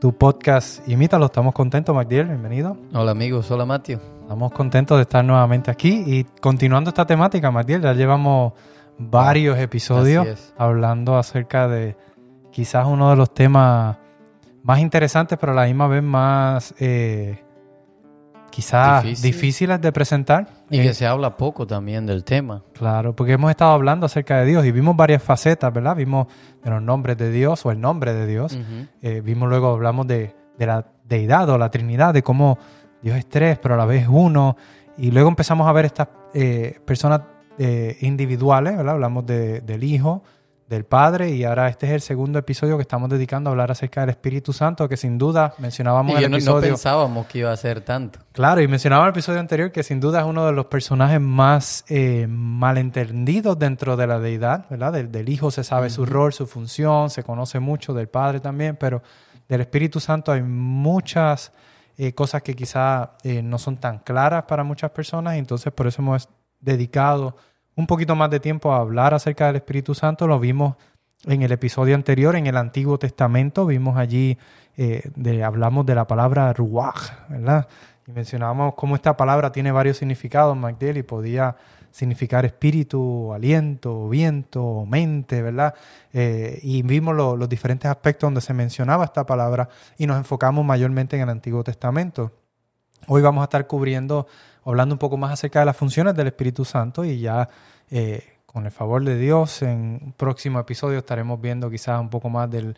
tu podcast Imítalo. Estamos contentos, Magdiel, bienvenido. Hola amigos, hola Mateo. Estamos contentos de estar nuevamente aquí y continuando esta temática, Magdiel, ya llevamos varios episodios hablando acerca de quizás uno de los temas más interesantes, pero a la misma vez más eh, quizás difíciles de presentar. Y que se habla poco también del tema. Claro, porque hemos estado hablando acerca de Dios y vimos varias facetas, ¿verdad? Vimos de los nombres de Dios o el nombre de Dios. Eh, vimos luego, hablamos de, de la deidad o la Trinidad, de cómo Dios es tres, pero a la vez uno. Y luego empezamos a ver estas eh, personas eh, individuales, ¿verdad? Hablamos del Hijo, del Padre, y ahora este es el segundo episodio que estamos dedicando a hablar acerca del Espíritu Santo, que sin duda mencionábamos en el episodio. No pensábamos que iba a ser tanto. Claro, y mencionaba en el episodio anterior que sin duda es uno de los personajes más eh, malentendidos dentro de la deidad, ¿verdad? Del, Hijo se sabe su rol, su función, se conoce mucho del Padre también, pero del Espíritu Santo hay muchas eh, cosas que quizá eh, no son tan claras para muchas personas y entonces por eso hemos dedicado un poquito más de tiempo a hablar acerca del Espíritu Santo. Lo vimos en el episodio anterior, en el Antiguo Testamento, vimos allí, eh, de, hablamos de la palabra ruach, ¿verdad? Y mencionábamos cómo esta palabra tiene varios significados, Magdiel, y podía significar espíritu, aliento, viento, mente, ¿verdad? Eh, y vimos los diferentes aspectos donde se mencionaba esta palabra y nos enfocamos mayormente en el Antiguo Testamento. Hoy vamos a estar cubriendo, hablando un poco más acerca de las funciones del Espíritu Santo y ya eh, con el favor de Dios en un próximo episodio estaremos viendo quizás un poco más del,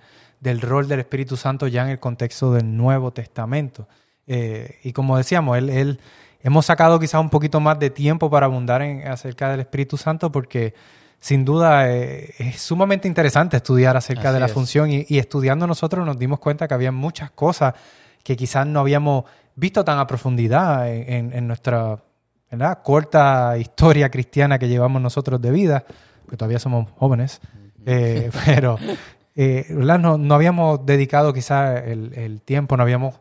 rol del Espíritu Santo ya en el contexto del Nuevo Testamento. Eh, y como decíamos, él, él hemos sacado quizás un poquito más de tiempo para abundar en, acerca del Espíritu Santo porque sin duda eh, es sumamente interesante estudiar acerca de la función y, estudiando nosotros nos dimos cuenta que había muchas cosas que quizás no habíamos visto tan a profundidad en, nuestra corta historia cristiana que llevamos nosotros de vida, porque todavía somos jóvenes, eh, pero eh, No, no, habíamos dedicado quizás el, el tiempo, no habíamos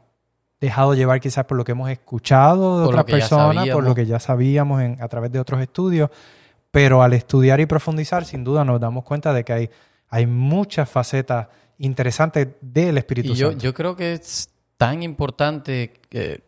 dejado llevar quizás por lo que hemos escuchado de otras personas, por lo que ya sabíamos en, a través de otros estudios, pero al estudiar y profundizar, sin duda nos damos cuenta de que hay, hay muchas facetas interesantes del Espíritu y yo, Santo. Yo creo que es tan importante que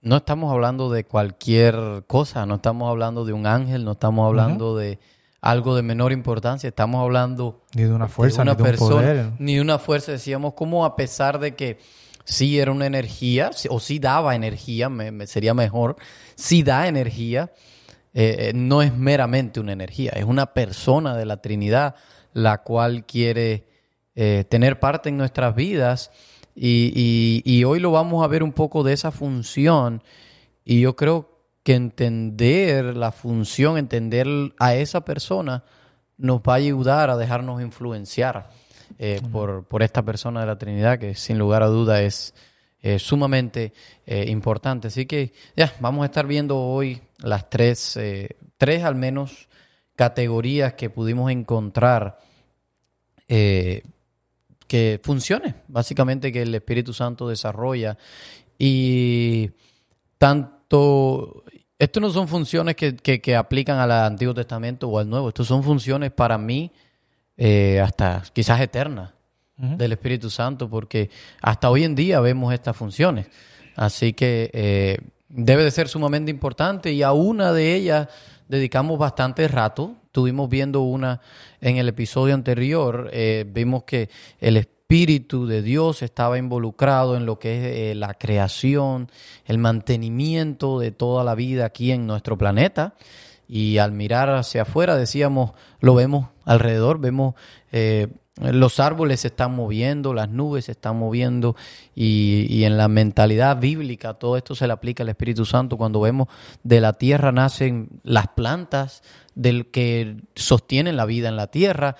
no estamos hablando de cualquier cosa, no estamos hablando de un ángel, no estamos hablando de algo de menor importancia, estamos hablando ni de una fuerza, ni de un poder. ni de una fuerza, decíamos como a pesar de que sí era una energía, o sí daba energía, me, sería mejor, sí da energía, eh, eh, no es meramente una energía, es una persona de la Trinidad la cual quiere eh, tener parte en nuestras vidas y, y, hoy lo vamos a ver un poco de esa función y yo creo que entender la función, entender a esa persona nos va a ayudar a dejarnos influenciar eh, por, por, esta persona de la Trinidad, que sin lugar a duda es eh, sumamente eh, importante. Así que ya, vamos a estar viendo hoy las tres, tres al menos categorías que pudimos encontrar que funcione, básicamente que el Espíritu Santo desarrolla. Y tanto, esto no son funciones que, que, que aplican al Antiguo Testamento o al Nuevo, estos son funciones para mí eh, hasta quizás eterna del Espíritu Santo, porque hasta hoy en día vemos estas funciones. Así que eh, debe de ser sumamente importante y a una de ellas dedicamos bastante rato. Estuvimos viendo una en el episodio anterior, eh, vimos que el Espíritu de Dios estaba involucrado en lo que es la creación, el mantenimiento de toda la vida aquí en nuestro planeta. Y al mirar hacia afuera decíamos, lo vemos alrededor, vemos eh, los árboles se están moviendo, las nubes se están moviendo y, en la mentalidad bíblica todo esto se le aplica al Espíritu Santo cuando vemos de la tierra nacen las plantas del que sostienen la vida en la tierra.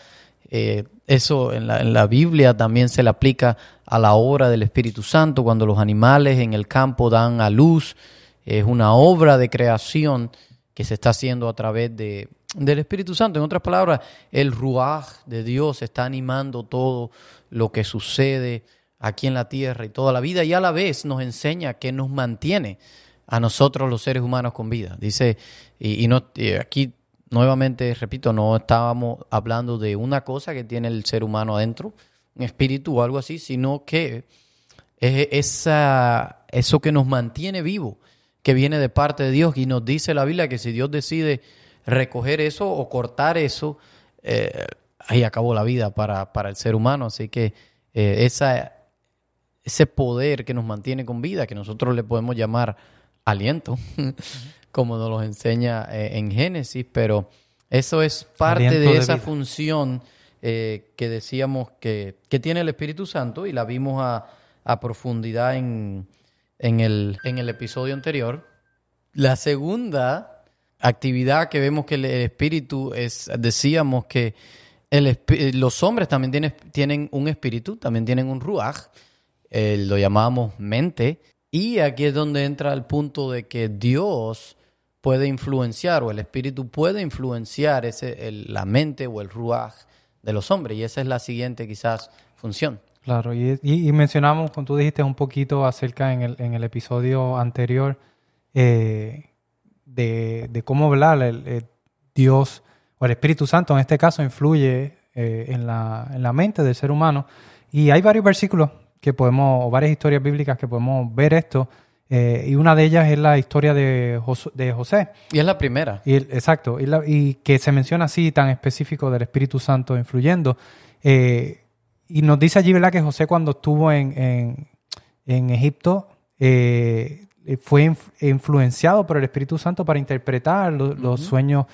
Eh, eso en la, en la Biblia también se le aplica a la obra del Espíritu Santo cuando los animales en el campo dan a luz. Es una obra de creación que se está haciendo a través de, del Espíritu Santo. En otras palabras, el ruaj de Dios está animando todo lo que sucede aquí en la tierra y toda la vida y a la vez nos enseña que nos mantiene a nosotros los seres humanos con vida. Dice, y, no, aquí nuevamente, repito, no estábamos hablando de una cosa que tiene el ser humano adentro, un espíritu o algo así, sino que es esa, eso que nos mantiene vivo, que viene de parte de Dios y nos dice la Biblia que si Dios decide recoger eso o cortar eso, eh, ahí acabó la vida para, para, el ser humano. Así que eh, esa, ese poder que nos mantiene con vida, que nosotros le podemos llamar aliento, como nos lo enseña eh, en Génesis, pero eso es parte de, esa función que decíamos que, que, tiene el Espíritu Santo y la vimos a, a profundidad en, en, el, en el episodio anterior. La segunda actividad que vemos que el, espíritu es, decíamos que el, los hombres también tienen, tienen un espíritu, también tienen un ruaj, eh, lo llamamos mente, y aquí es donde entra el punto de que Dios puede influenciar o el espíritu puede influenciar ese, la mente o el ruaj de los hombres, y esa es la siguiente quizás función. Claro, y, mencionamos, como tú dijiste, un poquito acerca en el, en el episodio anterior eh, de, cómo hablar el, Dios o el Espíritu Santo en este caso influye eh, en, la, en, la, mente del ser humano. Y hay varios versículos que podemos, o varias historias bíblicas que podemos ver esto. Eh, y una de ellas es la historia de, de José. Y es la primera. Y exacto, y, y, que se menciona así tan específico del Espíritu Santo influyendo. Eh, y nos dice allí, ¿verdad?, que José cuando estuvo en, en, Egipto eh, fue influenciado por el Espíritu Santo para interpretar los sueños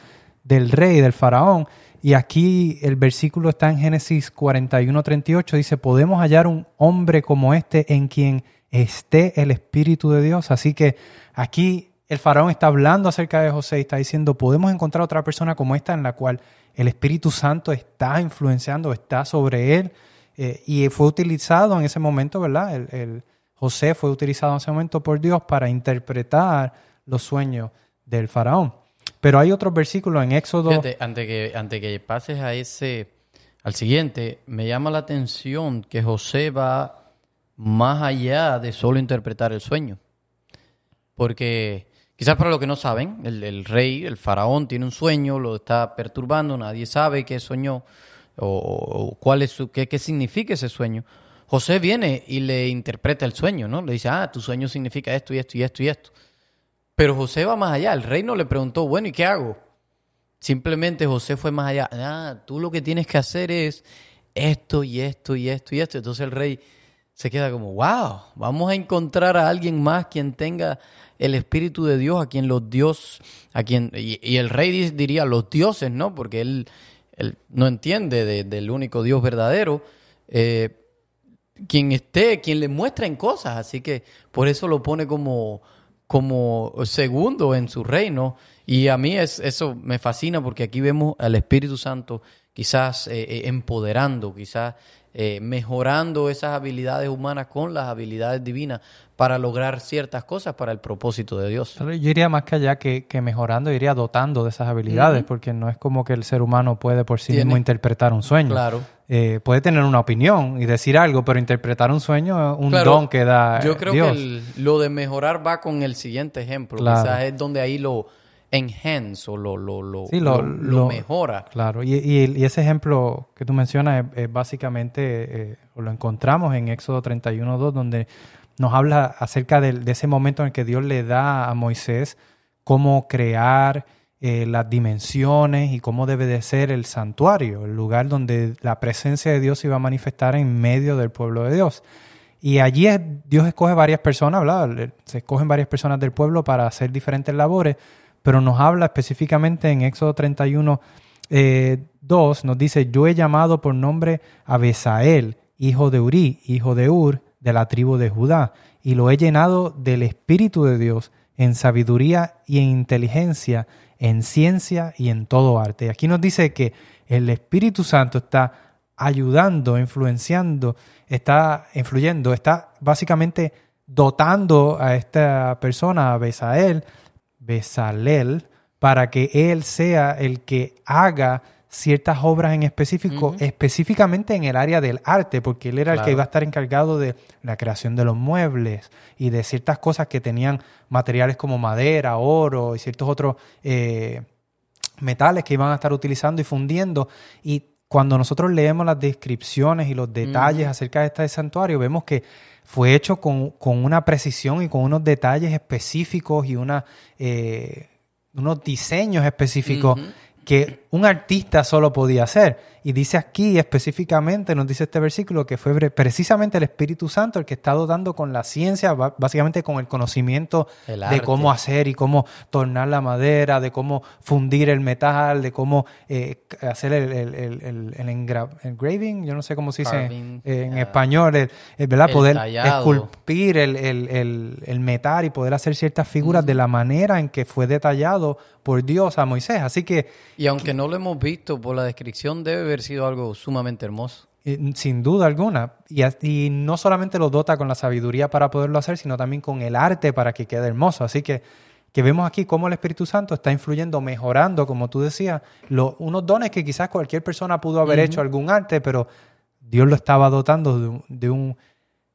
del rey, del faraón. Y aquí el versículo está en Génesis 41, 38, dice, podemos hallar un hombre como este en quien esté el Espíritu de Dios. Así que aquí el faraón está hablando acerca de José y está diciendo, podemos encontrar otra persona como esta en la cual el Espíritu Santo está influenciando, está sobre él. Eh, y fue utilizado en ese momento, ¿verdad? El, José fue utilizado en ese momento por Dios para interpretar los sueños del faraón. Pero hay otros versículos en Éxodo. Antes que, antes que pases a ese, al siguiente, me llama la atención que José va más allá de solo interpretar el sueño. Porque quizás para los que no saben, el, el rey, el faraón, tiene un sueño, lo está perturbando, nadie sabe qué soñó o, cuál es su, qué, qué significa ese sueño. José viene y le interpreta el sueño, ¿no? Le dice, ah, tu sueño significa esto y esto y esto y esto. Pero José va más allá. El rey no le preguntó, bueno, ¿y qué hago? Simplemente José fue más allá. Ah, tú lo que tienes que hacer es esto y esto y esto y esto. Entonces el rey se queda como, wow, vamos a encontrar a alguien más quien tenga el Espíritu de Dios, a quien los dios, a quien, y, el rey diría los dioses, ¿no? Porque él, él no entiende del único Dios verdadero, eh, quien esté, quien le muestra en cosas, así que por eso lo pone como, como segundo en su reino. Y a mí es, eso me fascina porque aquí vemos al Espíritu Santo quizás eh, eh, empoderando, quizás eh, mejorando esas habilidades humanas con las habilidades divinas para lograr ciertas cosas para el propósito de Dios. Yo iría más que allá que, mejorando, iría dotando de esas habilidades, porque no es como que el ser humano puede por sí mismo interpretar un sueño. Claro. Eh, puede tener una opinión y decir algo, pero interpretar un sueño es un don que da Yo creo que lo de mejorar va con el siguiente ejemplo. Quizás es donde ahí lo enhance o lo, lo, lo, lo, mejora. Claro, y, y, ese ejemplo que tú mencionas es, básicamente, eh, lo encontramos en Éxodo 31.2, donde nos habla acerca de, ese momento en el que Dios le da a Moisés cómo crear eh, las dimensiones y cómo debe de ser el santuario, el lugar donde la presencia de Dios se iba a manifestar en medio del pueblo de Dios. Y allí Dios escoge varias personas. Se escogen varias personas del pueblo para hacer diferentes labores, pero nos habla específicamente en Éxodo 31, 2, eh, nos dice, yo he llamado por nombre a Besael, hijo de Uri, hijo de Ur, de la tribu de Judá, y lo he llenado del Espíritu de Dios en sabiduría y en inteligencia, en ciencia y en todo arte. Aquí nos dice que el Espíritu Santo está ayudando, influenciando, está influyendo, está básicamente dotando a esta persona, a Besael, Besalel, para que Él sea el que haga ciertas obras en específico, específicamente en el área del arte, porque él era el que iba a estar encargado de la creación de los muebles y de ciertas cosas que tenían materiales como madera, oro y ciertos otros eh, metales que iban a estar utilizando y fundiendo. Y cuando nosotros leemos las descripciones y los detalles acerca de este santuario, vemos que fue hecho con, con una precisión y con unos detalles específicos y una, eh, unos diseños específicos que un artista solo podía hacer. Y dice aquí específicamente, nos dice este versículo, que fue precisamente el Espíritu Santo el que está dotando con la ciencia, básicamente con el conocimiento El de cómo hacer y cómo tornar la madera, de cómo fundir el metal, de cómo eh, hacer el, el, el, el- el engra- engraving, yo no sé cómo se dice Carving, eh, en ah, español, el, el, ¿verdad? el poder tallado. esculpir el, el- el- el metal y poder hacer ciertas figuras de la manera en que fue detallado por Dios a Moisés. Así que Y aunque no lo hemos visto por la descripción, debe haber sido algo sumamente hermoso. Eh, Sin duda alguna. Y, no solamente lo dota con la sabiduría para poderlo hacer, sino también con el arte para que quede hermoso. Así que, que vemos aquí cómo el Espíritu Santo está influyendo, mejorando, como tú decías, lo- unos dones que quizás cualquier persona pudo haber hecho algún arte, pero Dios lo estaba dotando de, un- de, un,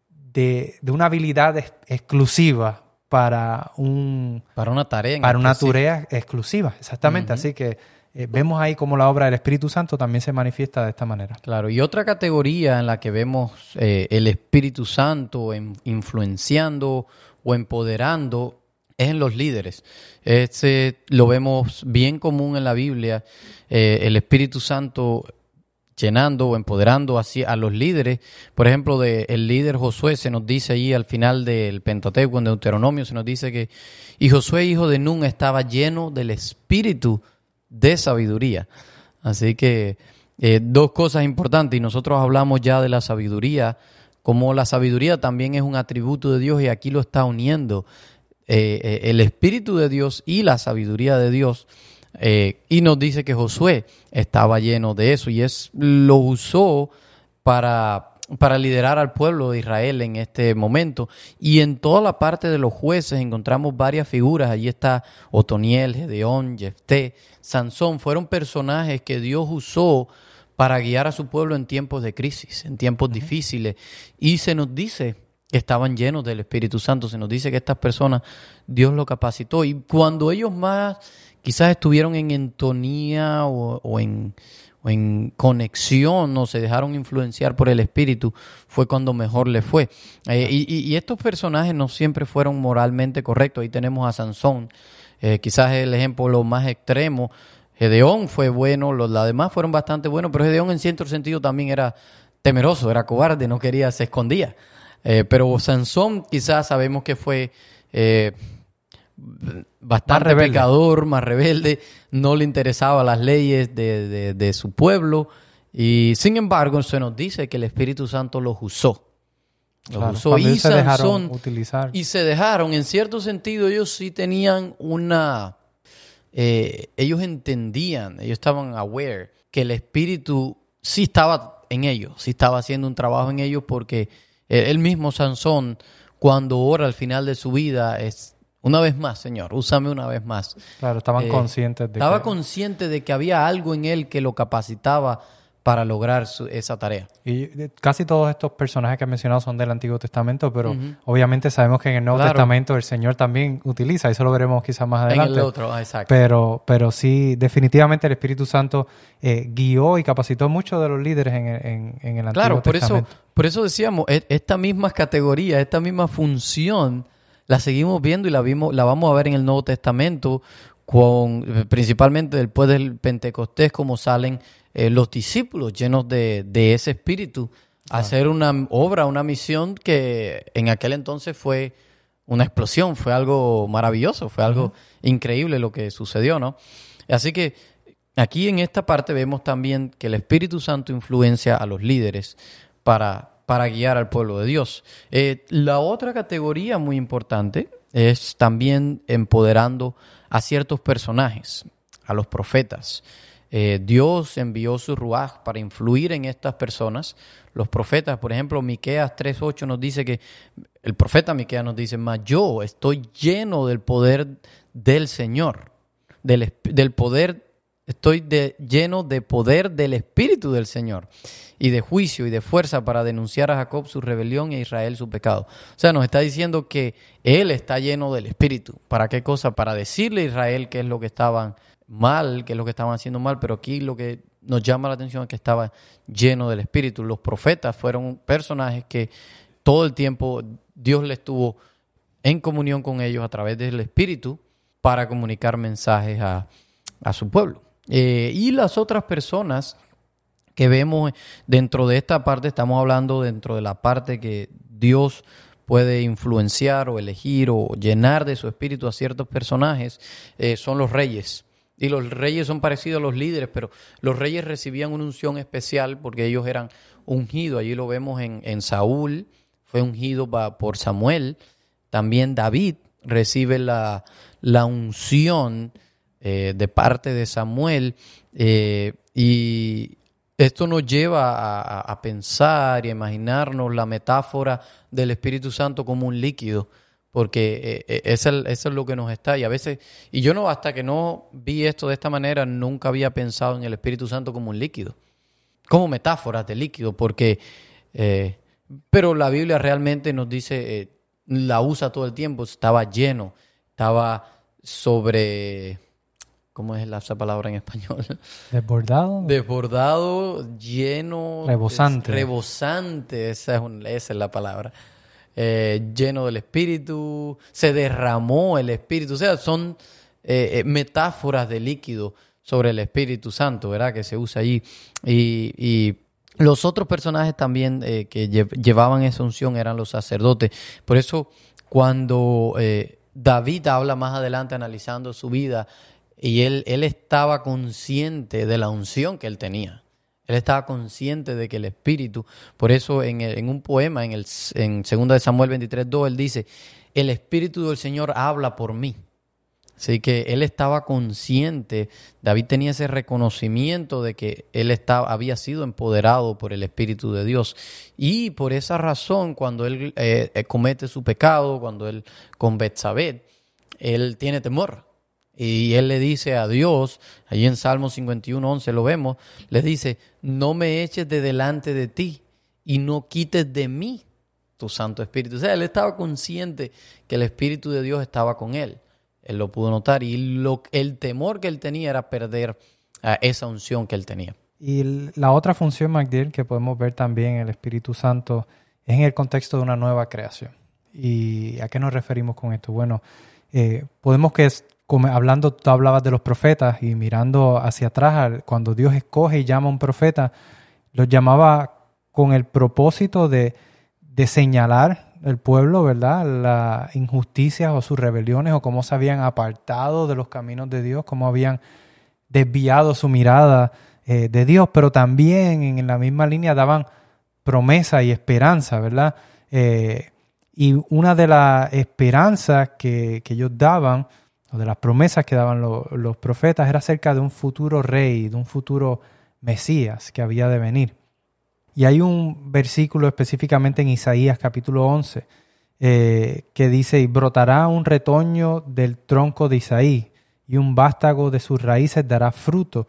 de, de una habilidad ex- exclusiva para un Para una tarea. para una tarea exclusiva, exactamente. Así que eh, vemos ahí cómo la obra del Espíritu Santo también se manifiesta de esta manera. Claro, y otra categoría en la que vemos eh, el Espíritu Santo en- influenciando o empoderando es en los líderes. Este lo vemos bien común en la Biblia, eh, el Espíritu Santo llenando o empoderando así a los líderes. Por ejemplo, de el líder Josué se nos dice ahí al final del Pentateuco, en Deuteronomio, se nos dice que y Josué, hijo de Nun, estaba lleno del espíritu de sabiduría. Así que eh, dos cosas importantes, y nosotros hablamos ya de la sabiduría, como la sabiduría también es un atributo de Dios y aquí lo está uniendo eh, eh, el espíritu de Dios y la sabiduría de Dios. Y nos dice que Josué estaba lleno de eso y es lo usó para, para liderar al pueblo de Israel en este momento. Y en toda la parte de los jueces encontramos varias figuras. Allí está Otoniel, Gedeón, Jefté, Sansón. Fueron personajes que Dios usó para guiar a su pueblo en tiempos de crisis, en tiempos difíciles. Y se nos dice que estaban llenos del Espíritu Santo. Se nos dice que estas personas Dios lo capacitó. Y cuando ellos más quizás estuvieron en entonía o, o en, o en conexión o se dejaron influenciar por el Espíritu, fue cuando mejor les fue. Eh, y, estos personajes no siempre fueron moralmente correctos. Ahí tenemos a Sansón, eh, quizás el ejemplo lo más extremo. Gedeón fue bueno, los, demás fueron bastante buenos, pero Gedeón en cierto sentido también era temeroso, era cobarde, no quería, se escondía. Eh, pero Sansón quizás sabemos que fue bastante Más pecador, más rebelde, no le interesaba las leyes de, de- de su pueblo y sin embargo se nos dice que el Espíritu Santo los usó. Los Claro, usó y se dejaron utilizar. y se dejaron, en cierto sentido ellos sí tenían una, eh, ellos entendían, ellos estaban aware que el Espíritu sí estaba en ellos, sí estaba haciendo un trabajo en ellos porque eh, el mismo Sansón cuando ora al final de su vida es, una vez más, Señor, úsame una vez más. Claro, estaban Eh, conscientes de Estaba que... consciente de que había algo en él que lo capacitaba para lograr su- esa tarea. Y eh, casi todos estos personajes que he mencionado son del Antiguo Testamento, pero obviamente sabemos que en el Nuevo Claro. Testamento el Señor también utiliza, eso lo veremos quizás más adelante. En el otro, ah, exacto. Pero, pero sí, definitivamente el Espíritu Santo eh, guió y capacitó muchos de los líderes en, en- en el Antiguo Claro, por eso, Testamento. por eso decíamos, e- esta misma categoría, esta misma función, la seguimos viendo y la vimos, la vamos a ver en el Nuevo Testamento, con principalmente después del Pentecostés, como salen eh, los discípulos llenos de, de ese espíritu, a hacer una obra, una misión que en aquel entonces fue una explosión, fue algo maravilloso, fue algo increíble lo que sucedió, ¿no? Así que aquí en esta parte vemos también que el Espíritu Santo influencia a los líderes para, para guiar al pueblo de Dios. Eh, la otra categoría muy importante es también empoderando a ciertos personajes, a los profetas. Eh, Dios envió su ruaj para influir en estas personas. Los profetas, por ejemplo, Miqueas 3.8 nos dice que, el profeta Miqueas nos dice, mas yo estoy lleno del poder del Señor. del, del poder, estoy de- lleno de poder del Espíritu del Señor y de juicio y de fuerza para denunciar a Jacob su rebelión y a Israel su pecado. O sea, nos está diciendo que Él está lleno del Espíritu. ¿Para qué cosa? Para decirle a Israel qué es lo que estaban mal, qué es lo que estaban haciendo mal, pero aquí lo que nos llama la atención es que estaba lleno del Espíritu. Los profetas fueron personajes que todo el tiempo Dios les estuvo en comunión con ellos a través del Espíritu para comunicar mensajes a, a su pueblo. Eh, y las otras personas que vemos dentro de esta parte, estamos hablando dentro de la parte que Dios puede influenciar o elegir o llenar de su espíritu a ciertos personajes, eh, son los reyes. Y los reyes son parecidos a los líderes, pero los reyes recibían una unción especial porque ellos eran ungidos. Allí lo vemos en, en Saúl, fue ungido por Samuel. También David recibe la, la unción eh, de parte de Samuel. eh, y esto nos lleva a, pensar y a imaginarnos la metáfora del Espíritu Santo como un líquido, porque eh, eso, es- eso es lo que nos está. Y a veces, y yo no, hasta que no vi esto de esta manera, nunca había pensado en el Espíritu Santo como un líquido, como metáforas de líquido, porque, pero la Biblia realmente nos dice, la usa todo el tiempo, estaba lleno, estaba sobre, ¿cómo es la esa palabra en español? Desbordado. Desbordado, lleno. Rebosante. es- rebosante, esa es, un- esa es la palabra. Eh, lleno del Espíritu, se derramó el Espíritu. O sea, son eh, eh, metáforas de líquido sobre el Espíritu Santo, ¿verdad? Que se usa allí. Y, y los otros personajes también eh, que lle- llevaban esa unción eran los sacerdotes. Por eso, cuando David habla más adelante analizando su vida, y él, él estaba consciente de la unción que él tenía. Él estaba consciente de que el Espíritu, por eso en, un poema, en, el, en 2 de Samuel 23, 2, él dice, el Espíritu del Señor habla por mí. Así que él estaba consciente, David tenía ese reconocimiento de que él estaba, había sido empoderado por el Espíritu de Dios. Y por esa razón, cuando él eh, eh, comete su pecado, cuando él con Betsabé, él tiene temor. Y él le dice a Dios, allí en Salmo 51, 11 lo vemos, le dice, no me eches de delante de ti y no quites de mí tu Santo Espíritu. O sea, él estaba consciente que el Espíritu de Dios estaba con él. Él lo pudo notar y lo, el temor que él tenía era perder esa unción que él tenía. Y la otra función, MacDill, que podemos ver también en el Espíritu Santo es en el contexto de una nueva creación. ¿Y a qué nos referimos con esto? Bueno, eh, podemos que, como hablando, tú hablabas de los profetas y mirando hacia atrás, cuando Dios escoge y llama a un profeta, los llamaba con el propósito de, de señalar el pueblo, ¿verdad? Las injusticias o sus rebeliones o cómo se habían apartado de los caminos de Dios, cómo habían desviado su mirada eh, de Dios, pero también en la misma línea daban promesa y esperanza, ¿verdad? Eh, y una de las esperanzas que, que ellos daban, de las promesas que daban lo- los profetas, era acerca de un futuro rey, de un futuro Mesías que había de venir. Y hay un versículo específicamente en Isaías capítulo 11 eh, que dice, y brotará un retoño del tronco de Isaí, y un vástago de sus raíces dará fruto,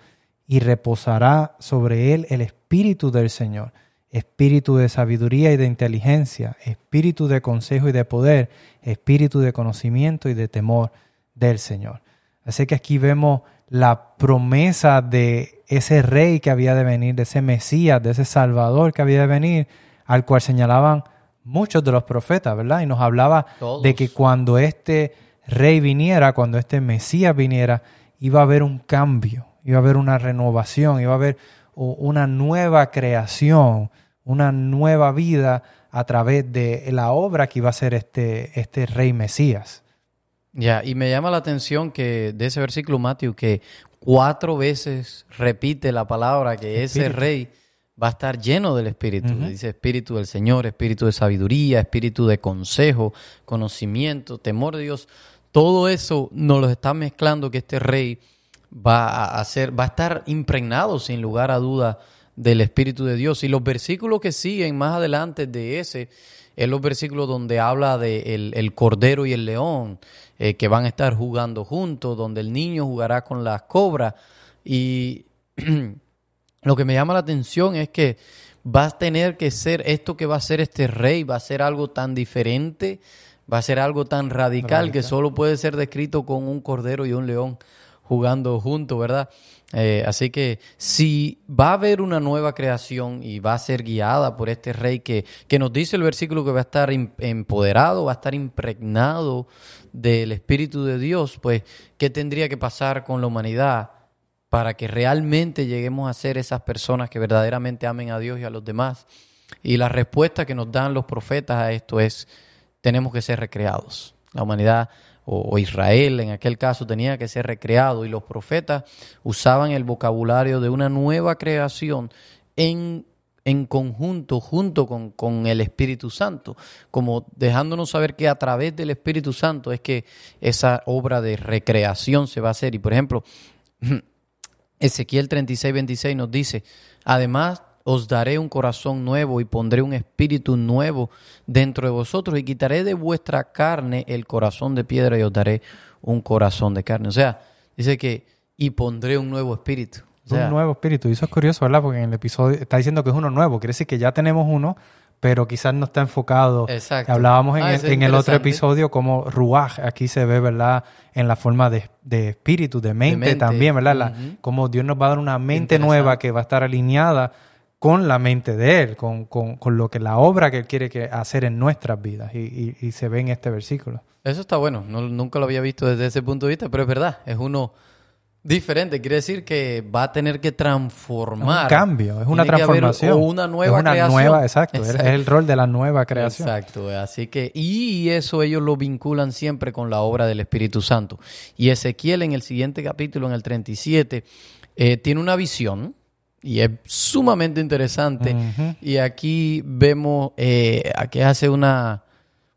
y reposará sobre él el espíritu del Señor, espíritu de sabiduría y de inteligencia, espíritu de consejo y de poder, espíritu de conocimiento y de temor del Señor. Así que aquí vemos la promesa de ese rey que había de venir, de ese Mesías, de ese Salvador que había de venir, al cual señalaban muchos de los profetas, ¿verdad? Y nos hablaba Todos. de que cuando este rey viniera, cuando este Mesías viniera, iba a haber un cambio, iba a haber una renovación, iba a haber una nueva creación, una nueva vida a través de la obra que iba a hacer este, este rey Mesías. Ya, y me llama la atención que de ese versículo, Matthew, que cuatro veces repite la palabra que ese Espíritu. rey va a estar lleno del Espíritu. Dice Espíritu del Señor, Espíritu de sabiduría, Espíritu de consejo, conocimiento, temor de Dios. Todo eso nos lo está mezclando que este rey va a hacer, va a estar impregnado sin lugar a duda del Espíritu de Dios. Y los versículos que siguen más adelante de ese, es los versículos donde habla de el, el cordero y el león, eh, que van a estar jugando juntos, donde el niño jugará con las cobras. Y lo que me llama la atención es que va a tener que ser esto que va a ser este rey, va a ser algo tan diferente, va a ser algo tan radical, que solo puede ser descrito con un cordero y un león jugando juntos, ¿verdad? Eh, así que si va a haber una nueva creación y va a ser guiada por este rey que, que nos dice el versículo que va a estar empoderado, va a estar impregnado del Espíritu de Dios, pues, ¿qué tendría que pasar con la humanidad? para que realmente lleguemos a ser esas personas que verdaderamente amen a Dios y a los demás. Y la respuesta que nos dan los profetas a esto es, tenemos que ser recreados. La humanidad o, Israel en aquel caso tenía que ser recreado y los profetas usaban el vocabulario de una nueva creación en, en conjunto, junto con, con, el Espíritu Santo, como dejándonos saber que a través del Espíritu Santo es que esa obra de recreación se va a hacer. Y por ejemplo, Ezequiel 36, 26 nos dice, además os daré un corazón nuevo y pondré un espíritu nuevo dentro de vosotros y quitaré de vuestra carne el corazón de piedra y os daré un corazón de carne. O sea, dice que y pondré un nuevo espíritu. un nuevo espíritu. Y eso es curioso, ¿verdad? Porque en el episodio está diciendo que es uno nuevo. Quiere decir que ya tenemos uno, pero quizás no está enfocado. Exacto. Hablábamos en, ah, el, en el, otro episodio como Ruach, aquí se ve, ¿verdad? En la forma de, de espíritu, de mente, también, ¿verdad? como Dios nos va a dar una mente nueva que va a estar alineada con la mente de Él, con, con, con lo que la obra que Él quiere que hacer en nuestras vidas. Y, y, se ve en este versículo. Eso está bueno. No, nunca lo había visto desde ese punto de vista, pero es verdad. Es uno Diferente, quiere decir que va a tener que transformar. un cambio, es una transformación. O una nueva es una Nueva, exacto, es el rol de la nueva creación. Exacto, así que, y eso ellos lo vinculan siempre con la obra del Espíritu Santo. Y Ezequiel en el siguiente capítulo, en el 37, eh, tiene una visión y es sumamente interesante. Y aquí vemos, eh, aquí hace una,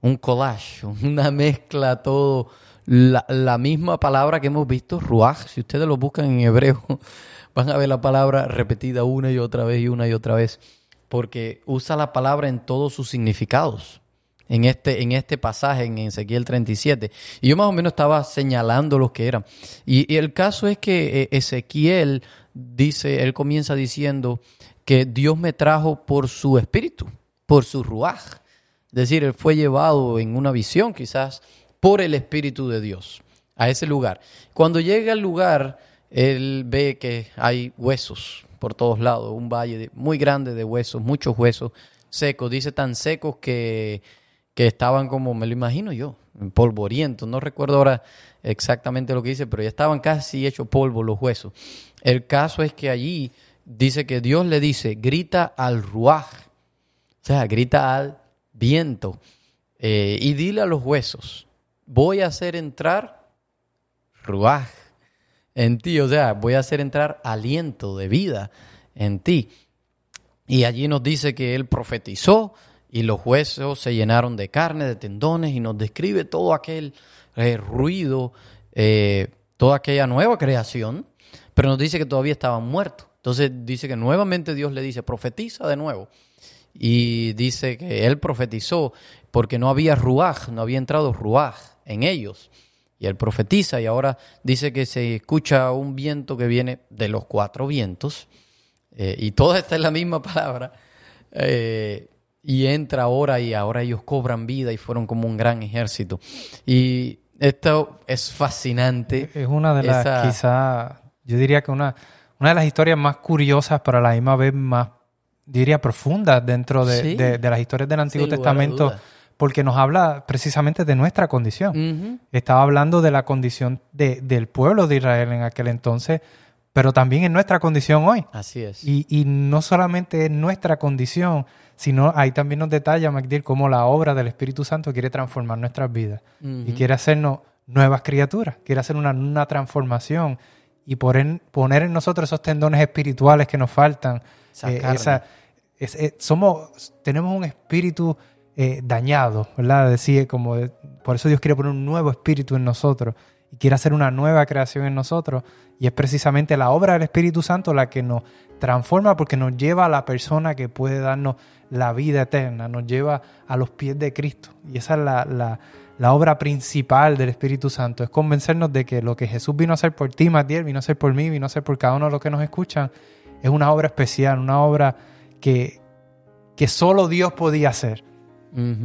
un collage, una mezcla todo la, misma palabra que hemos visto, ruach, si ustedes lo buscan en hebreo, van a ver la palabra repetida una y otra vez y una y otra vez, porque usa la palabra en todos sus significados. En este, en este pasaje, en Ezequiel 37. Y yo más o menos estaba señalando lo que eran. Y, el caso es que eh, Ezequiel dice, él comienza diciendo que Dios me trajo por su espíritu, por su ruaj. Es decir, él fue llevado en una visión quizás por el Espíritu de Dios a ese lugar. Cuando llega al lugar, él ve que hay huesos por todos lados, un valle muy grande de huesos, muchos huesos secos, dice tan secos que, que estaban como, me lo imagino yo, polvorientos, no recuerdo ahora exactamente lo que dice, pero ya estaban casi hechos polvo los huesos. El caso es que allí dice que Dios le dice, grita al ruaj, o sea, grita al viento, eh, y dile a los huesos, voy a hacer entrar ruaj en ti, o sea, voy a hacer entrar aliento de vida en ti. Y allí nos dice que él profetizó y los huesos se llenaron de carne, de tendones, y nos describe todo aquel eh, ruido, eh, toda aquella nueva creación, pero nos dice que todavía estaban muertos. Entonces dice que nuevamente Dios le dice, profetiza de nuevo. Y dice que él profetizó porque no había ruaj, no había entrado ruaj en ellos. Y él profetiza y ahora dice que se escucha un viento que viene de los cuatro vientos. Eh, y toda esta es la misma palabra. Y entra ahora y ahora ellos cobran vida y fueron como un gran ejército. Y esto es fascinante. Es una de las, quizá, yo diría que una, una de las historias más curiosas, para la misma vez más, diría, profundas dentro de, las historias del Antiguo Testamento porque nos habla precisamente de nuestra condición. Estaba hablando de la condición de, del pueblo de Israel en aquel entonces, pero también en nuestra condición hoy. Así es. Y, y no solamente en nuestra condición, sino ahí también nos detalla MacDill cómo la obra del Espíritu Santo quiere transformar nuestras vidas y quiere hacernos nuevas criaturas, quiere hacer una, una transformación y poner, poner en nosotros esos tendones espirituales que nos faltan. Eh, esa, somos, tenemos un espíritu eh, dañado, ¿verdad? Decía como, por eso Dios quiere poner un nuevo espíritu en nosotros y quiere hacer una nueva creación en nosotros. Y es precisamente la obra del Espíritu Santo la que nos transforma porque nos lleva a la persona que puede darnos la vida eterna, nos lleva a los pies de Cristo. Y esa es la, la, obra principal del Espíritu Santo, es convencernos de que lo que Jesús vino a hacer por ti, Matiel, vino a hacer por mí, vino a hacer por cada uno de los que nos escuchan, es una obra especial, una obra que, que solo Dios podía hacer.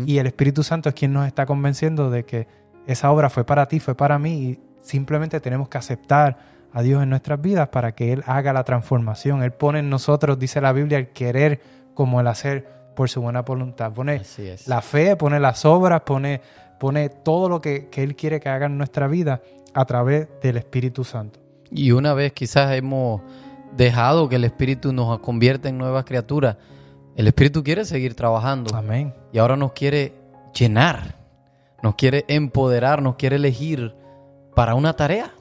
Y el Espíritu Santo es quien nos está convenciendo de que esa obra fue para ti, fue para mí, y simplemente tenemos que aceptar a Dios en nuestras vidas para que Él haga la transformación. Él pone en nosotros, dice la Biblia, el querer como el hacer por su buena voluntad. Pone la fe, pone las obras, pone, pone todo lo que, que Él quiere que haga en nuestra vida a través del Espíritu Santo. Y una vez quizás hemos dejado que el Espíritu nos convierta en nuevas criaturas, el Espíritu quiere seguir trabajando. Amén. Y ahora nos quiere llenar, nos quiere empoderar, nos quiere elegir para una tarea.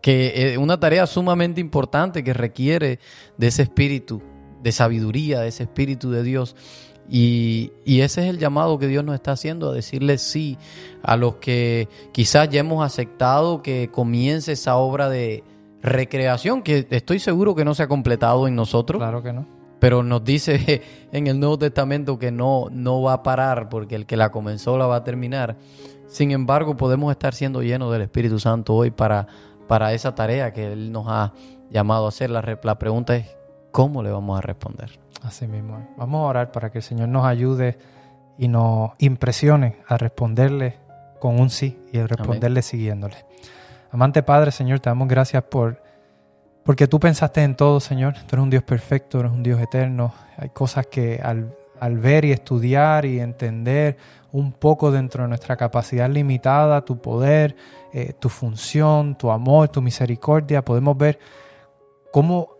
Que es una tarea sumamente importante que requiere de ese espíritu, de sabiduría, de ese espíritu de Dios. Y, y, ese es el llamado que Dios nos está haciendo, a decirle sí a los que quizás ya hemos aceptado que comience esa obra de recreación, que estoy seguro que no se ha completado en nosotros. Claro que no pero nos dice en el Nuevo Testamento que no, no va a parar porque el que la comenzó la va a terminar. Sin embargo, podemos estar siendo llenos del Espíritu Santo hoy para, para esa tarea que Él nos ha llamado a hacer. La, la pregunta es, ¿cómo le vamos a responder? Así mismo. Vamos a orar para que el Señor nos ayude y nos impresione a responderle con un sí y a responderle siguiéndole. Amante Padre, Señor, te damos gracias por porque tú pensaste en todo, Señor. Tú eres un Dios perfecto, eres un Dios eterno. Hay cosas que al, ver y estudiar y entender un poco dentro de nuestra capacidad limitada, tu poder, eh, tu función, tu amor, tu misericordia, podemos ver cómo,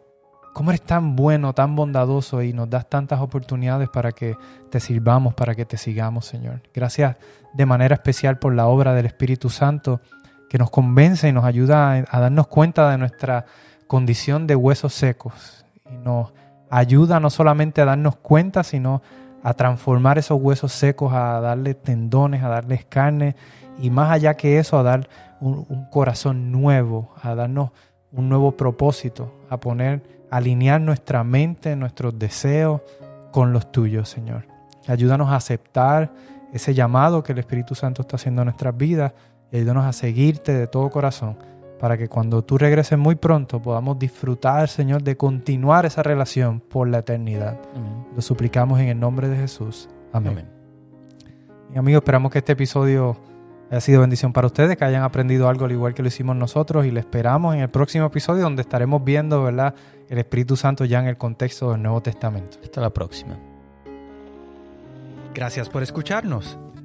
cómo eres tan bueno, tan bondadoso y nos das tantas oportunidades para que te sirvamos, para que te sigamos, Señor. Gracias de manera especial por la obra del Espíritu Santo que nos convence y nos ayuda a darnos cuenta de nuestra condición de huesos secos y nos ayuda no solamente a darnos cuenta, sino a transformar esos huesos secos, a darle tendones, a darles carne y más allá que eso, a dar un, corazón nuevo, a darnos un nuevo propósito, a poner, alinear nuestra mente, nuestros deseos con los tuyos, Señor. Ayúdanos a aceptar ese llamado que el Espíritu Santo está haciendo en nuestras vidas y ayúdanos a seguirte de todo corazón para que cuando tú regreses muy pronto podamos disfrutar, Señor, de continuar esa relación por la eternidad. Lo suplicamos en el nombre de Jesús. Amén. Y amigos, esperamos que este episodio haya sido bendición para ustedes, que hayan aprendido algo al igual que lo hicimos nosotros y le esperamos en el próximo episodio donde estaremos viendo, ¿verdad?, el Espíritu Santo ya en el contexto del Nuevo Testamento. Hasta la próxima. Gracias por escucharnos.